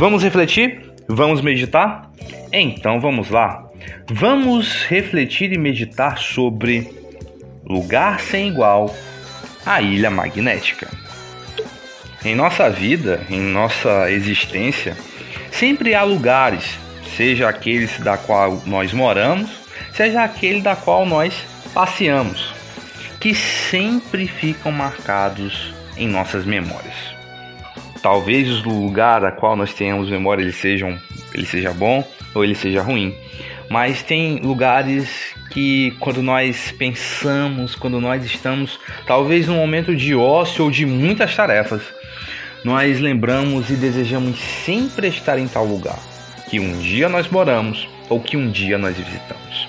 Vamos refletir? Vamos meditar? Então vamos lá. Vamos refletir e meditar sobre lugar sem igual, a ilha magnética. Em nossa vida, em nossa existência, sempre há lugares, seja aqueles da qual nós moramos, seja aquele da qual nós passeamos, que sempre ficam marcados em nossas memórias. Talvez o lugar a qual nós tenhamos memória ele, sejam, ele seja bom ou ele seja ruim. Mas tem lugares que quando nós pensamos, quando nós estamos talvez num momento de ócio ou de muitas tarefas, nós lembramos e desejamos sempre estar em tal lugar que um dia nós moramos ou que um dia nós visitamos.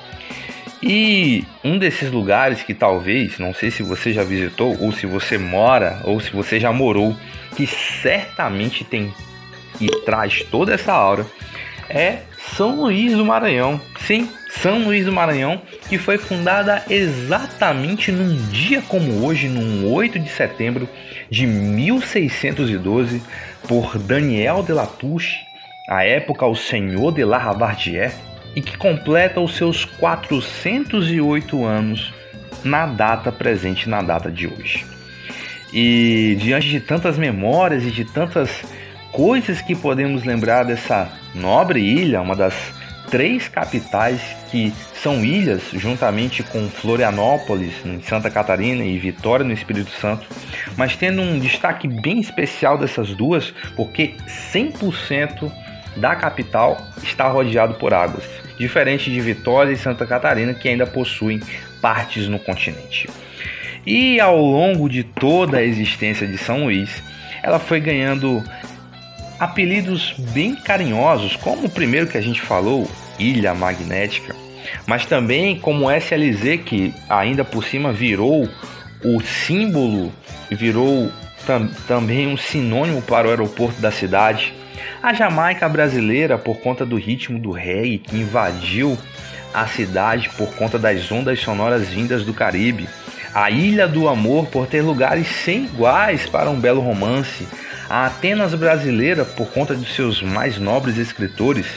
E um desses lugares que talvez, não sei se você já visitou ou se você mora ou se você já morou, que certamente tem e traz toda essa aura, é São Luís do Maranhão. Sim, São Luís do Maranhão, que foi fundada exatamente num dia como hoje, num 8 de setembro de 1612, por Daniel de Latouche, à época o Senhor de La Ravardière, e que completa os seus 408 anos na data presente, na data de hoje. E diante de tantas memórias e de tantas coisas que podemos lembrar dessa nobre ilha, uma das três capitais que são ilhas, juntamente com Florianópolis, em Santa Catarina, e Vitória, no Espírito Santo, mas tendo um destaque bem especial dessas duas, porque 100% da capital está rodeado por águas, diferente de Vitória e Santa Catarina, que ainda possuem partes no continente. E ao longo de toda a existência de São Luís, ela foi ganhando apelidos bem carinhosos, como o primeiro que a gente falou, Ilha Magnética, mas também como SLZ, que ainda por cima virou o símbolo, virou tam também um sinônimo para o aeroporto da cidade. A Jamaica brasileira, por conta do ritmo do reggae que invadiu a cidade por conta das ondas sonoras vindas do Caribe. A Ilha do Amor, por ter lugares sem iguais para um belo romance. A Atenas brasileira, por conta de seus mais nobres escritores.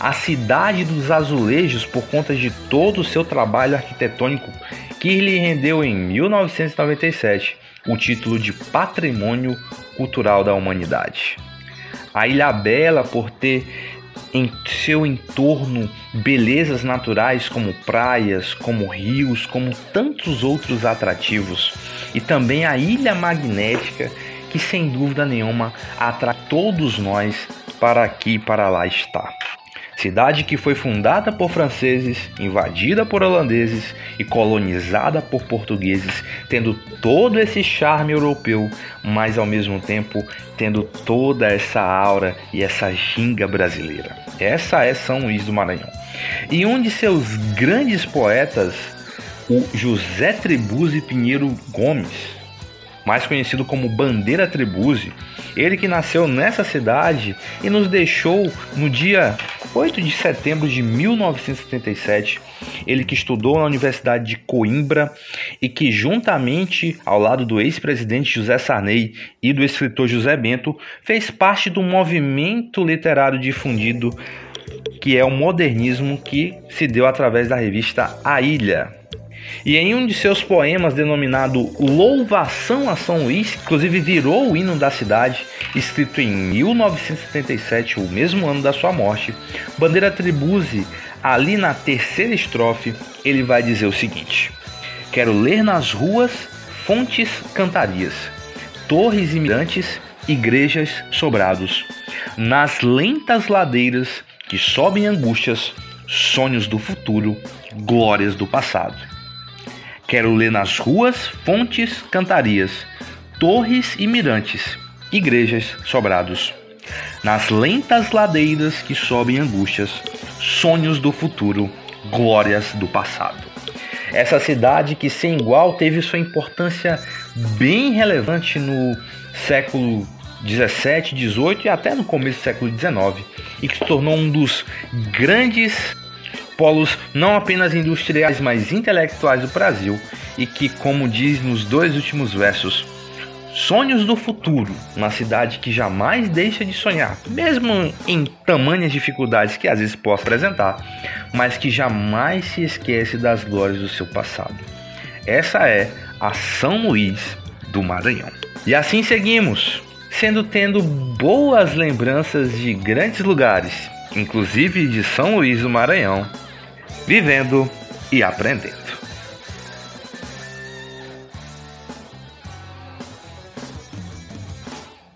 A Cidade dos Azulejos, por conta de todo o seu trabalho arquitetônico que lhe rendeu em 1997 o título de Patrimônio Cultural da Humanidade. A Ilha Bela, por ter em seu entorno belezas naturais como praias, como rios, como tantos outros atrativos, e também a ilha magnética que sem dúvida nenhuma atrai todos nós para aqui e para lá estar. Cidade que foi fundada por franceses, invadida por holandeses e colonizada por portugueses, tendo todo esse charme europeu, mas ao mesmo tempo tendo toda essa aura e essa ginga brasileira. Essa é São Luís do Maranhão. E um de seus grandes poetas, o José Trebuzzi Pinheiro Gomes, mais conhecido como Bandeira Trebuzzi, ele que nasceu nessa cidade e nos deixou no dia 8 de setembro de 1977. Ele que estudou na Universidade de Coimbra e que, juntamente ao lado do ex-presidente José Sarney e do escritor José Bento, fez parte do movimento literário difundido que é o modernismo que se deu através da revista A Ilha. E em um de seus poemas denominado Louvação a São Luís, inclusive virou o hino da cidade, escrito em 1977, o mesmo ano da sua morte, Bandeira Tribuse, ali na terceira estrofe, ele vai dizer o seguinte: Quero ler nas ruas fontes cantarias, torres mirantes, igrejas sobrados, nas lentas ladeiras que sobem angústias, sonhos do futuro, glórias do passado. Quero ler nas ruas fontes, cantarias, torres e mirantes, igrejas sobrados. Nas lentas ladeiras que sobem angústias, sonhos do futuro, glórias do passado. Essa cidade que sem igual teve sua importância bem relevante no século 17, 18 e até no começo do século 19 e que se tornou um dos grandes polos não apenas industriais, mas intelectuais do Brasil e que, como diz nos dois últimos versos, Sonhos do futuro, uma cidade que jamais deixa de sonhar, mesmo em tamanhas dificuldades que às vezes possa apresentar, mas que jamais se esquece das glórias do seu passado. Essa é a São Luís do Maranhão. E assim seguimos, sendo tendo boas lembranças de grandes lugares, inclusive de São Luís do Maranhão, vivendo e aprendendo.